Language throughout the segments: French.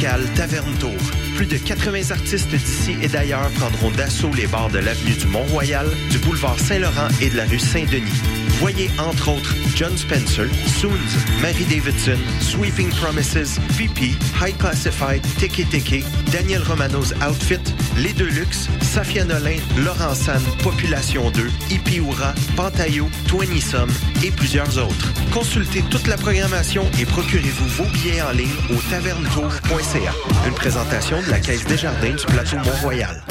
musical Taverne Tour. Plus de 80 artistes d'ici et d'ailleurs prendront d'assaut les bars de l'avenue du Mont-Royal, du boulevard Saint-Laurent et de la rue Saint-Denis. Voyez entre autres John Spencer, Soons, Mary Davidson, Sweeping Promises, VP, High Classified, Tiki Tiki, Daniel Romano's Outfit, Les Deluxe, Safia Nolin, Laurent San, Population 2, Ipiura, Pantayo, Twenty et plusieurs autres. Consultez toute la programmation et procurez-vous vos billets en ligne au tavernetour.ca. Une présentation de la Caisse des Jardins du plateau Mont-Royal.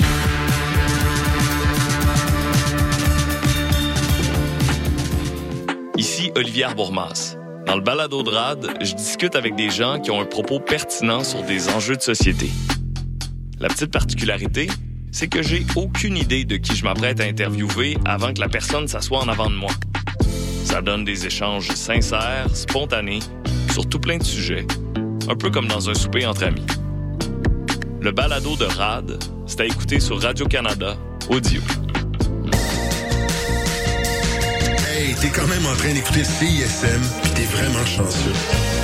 Ici Olivier Bourmas. Dans le balado de RAD, je discute avec des gens qui ont un propos pertinent sur des enjeux de société. La petite particularité, c'est que j'ai aucune idée de qui je m'apprête à interviewer avant que la personne s'assoie en avant de moi. Ça donne des échanges sincères, spontanés, sur tout plein de sujets, un peu comme dans un souper entre amis. Le balado de RAD, c'est à écouter sur Radio-Canada, audio. Hey, t'es quand même en train d'écouter CISM, pis t'es vraiment chanceux.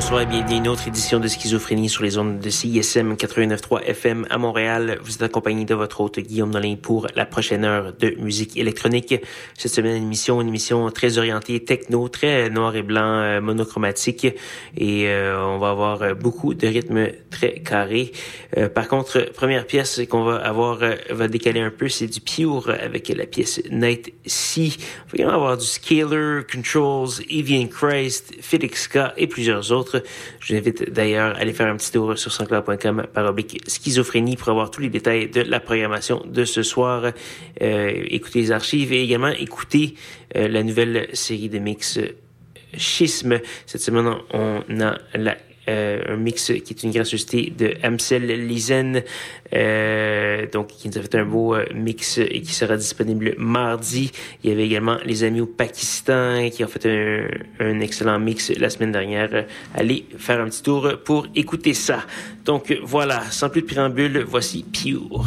Bonsoir et bienvenue à une autre édition de Schizophrénie sur les ondes de CISM 89.3 FM à Montréal. Vous êtes accompagné de votre hôte Guillaume Nolin pour la prochaine heure de musique électronique. Cette semaine, une émission, une émission très orientée techno, très noir et blanc, euh, monochromatique et euh, on va avoir euh, beaucoup de rythmes très carrés. par contre, première pièce qu'on va avoir, va décaler un peu, c'est du Pure avec la pièce Night Sea. On va avoir du Scalar, Controls, Evian Christ, Felix K et plusieurs autres. Je vous invite d'ailleurs à aller faire un petit tour sur sanscloud.com par oblique schizophrénie pour avoir tous les détails de la programmation de ce soir. Euh, écouter les archives et également écouter euh, la nouvelle série de mix euh, Schisme. Cette semaine, on a la un mix qui est une gracieuseté de Amsel Lizen, euh, donc qui nous a fait un beau euh, mix et qui sera disponible mardi. Il y avait également les amis au Pakistan qui ont fait un, un excellent mix la semaine dernière. Allez faire un petit tour pour écouter ça. Donc voilà, sans plus de préambule, voici Pure.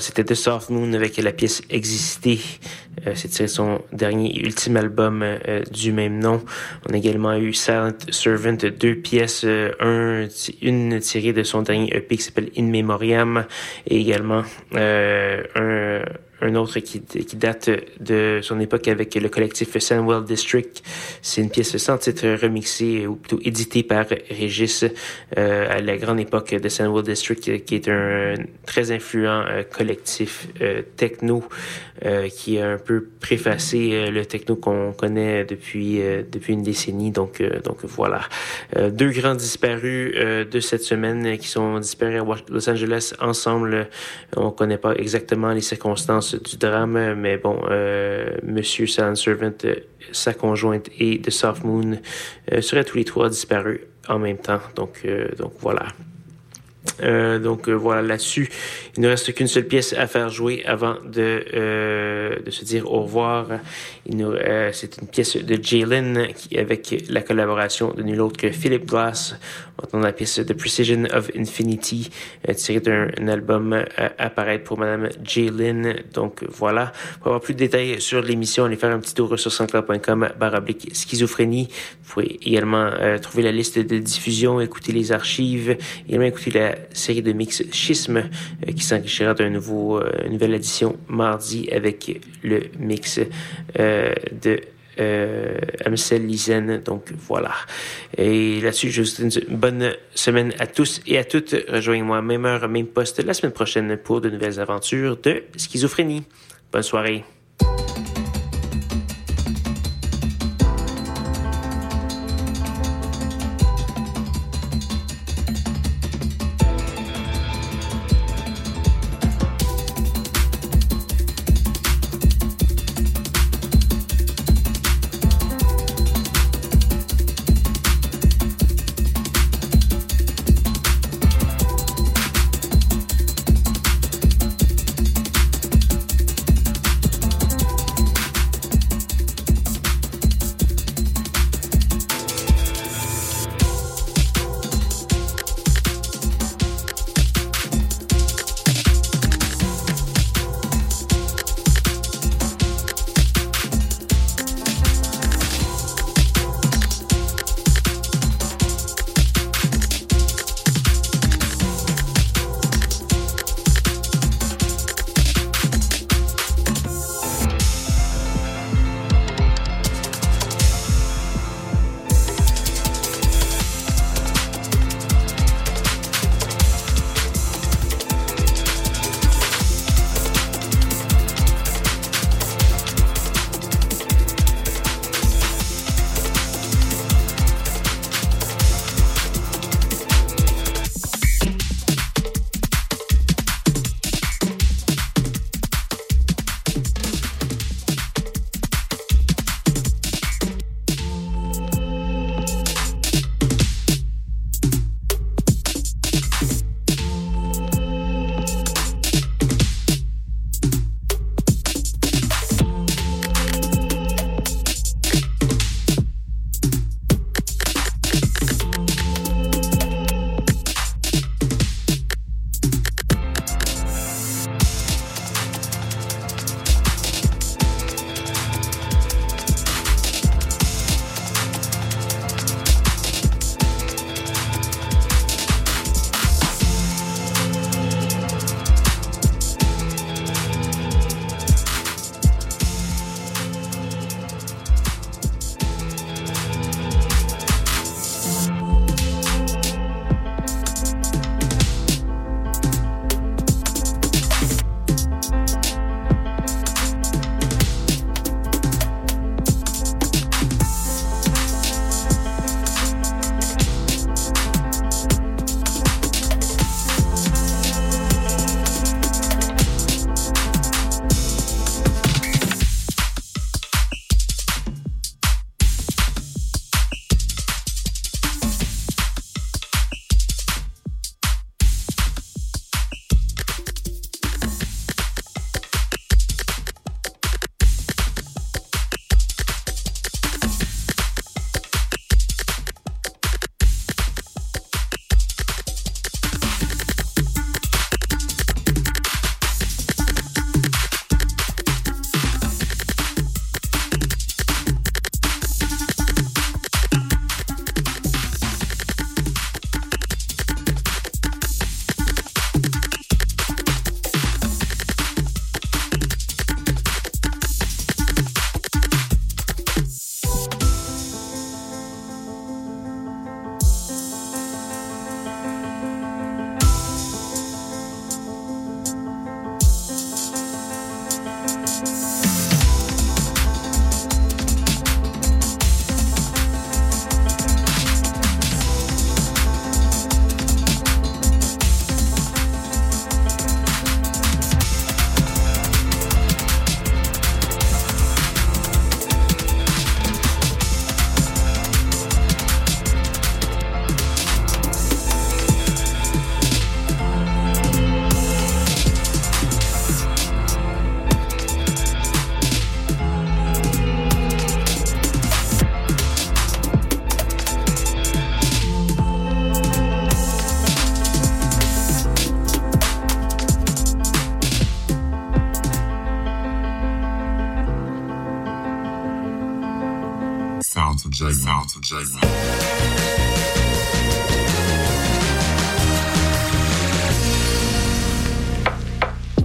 C'était The Soft Moon avec la pièce Exister. Euh, c'est tiré son dernier et ultime album euh, du même nom. On a également eu Silent Servant, deux pièces, euh, un, une tirée de son dernier EP qui s'appelle In Memoriam et également un un autre qui, qui, date de son époque avec le collectif Sandwell District. C'est une pièce sans titre remixée ou plutôt éditée par Régis euh, à la grande époque de Sandwell District, qui est un très influent euh, collectif euh, techno qui a un peu préfacé le techno qu'on connaît depuis depuis une décennie. Donc donc voilà, deux grands disparus de cette semaine qui sont disparus à Los Angeles ensemble. On connaît pas exactement les circonstances du drame, mais bon, euh, Monsieur Servant, euh, sa conjointe et The Soft Moon euh, seraient tous les trois disparus en même temps. Donc, euh, donc voilà. Donc voilà là-dessus, il ne reste qu'une seule pièce à faire jouer avant de se dire au revoir. C'est une pièce de Jalen avec la collaboration de nul autre que Philip Glass. On entend la pièce The Precision of Infinity tirée d'un album à apparaître pour Madame Jalen. Donc voilà. Pour avoir plus de détails sur l'émission, allez faire un petit tour sur sanscloud.com baroblique schizophrénie. Vous pouvez également trouver la liste de diffusion, écouter les archives, également écouter la série de mix Schisme euh, qui s'enrichira d'une nouveau, euh, nouvelle édition mardi avec le mix euh, de euh, Amsel Lizen. Donc voilà. Et là-dessus, je vous souhaite une bonne semaine à tous et à toutes. Rejoignez-moi même heure, même poste la semaine prochaine pour de nouvelles aventures de schizophrénie. Bonne soirée.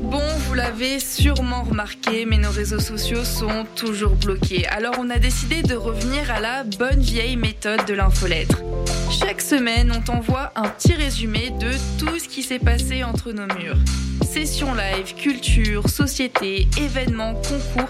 Bon, vous l'avez sûrement remarqué, mais nos réseaux sociaux sont toujours bloqués. Alors on a décidé de revenir à la bonne vieille méthode de l'infolettre. Chaque semaine, on t'envoie un petit résumé de tout ce qui s'est passé entre nos murs. Sessions live, culture, société, événements, concours.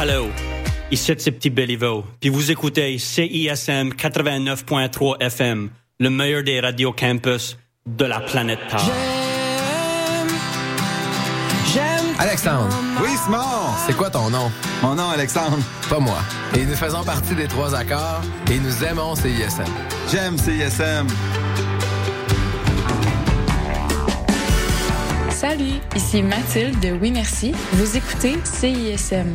Hello, ici c'est Petit Béliveau, puis vous écoutez CISM 89.3 FM, le meilleur des radios campus de la planète Terre. Alexandre. Oui, Simon. C'est quoi ton nom? Mon nom, Alexandre. Pas moi. Et nous faisons partie des trois accords et nous aimons CISM. J'aime CISM. Salut, ici Mathilde de Oui Merci. Vous écoutez CISM.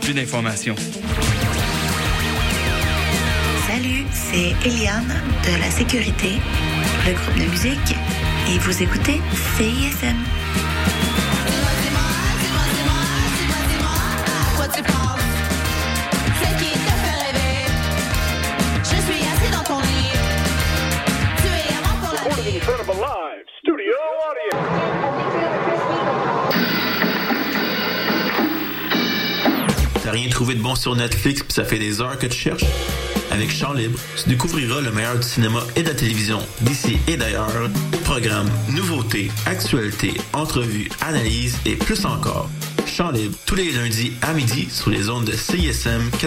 plus d'informations. Salut, c'est Eliane de la Sécurité, le groupe de musique, et vous écoutez CISM. Rien trouvé de bon sur Netflix pis ça fait des heures que tu cherches? Avec Chant Libre, tu découvriras le meilleur du cinéma et de la télévision d'ici et d'ailleurs. Programmes, nouveautés, actualités, entrevues, analyses et plus encore. Chant Libre, tous les lundis à midi sur les ondes de CISM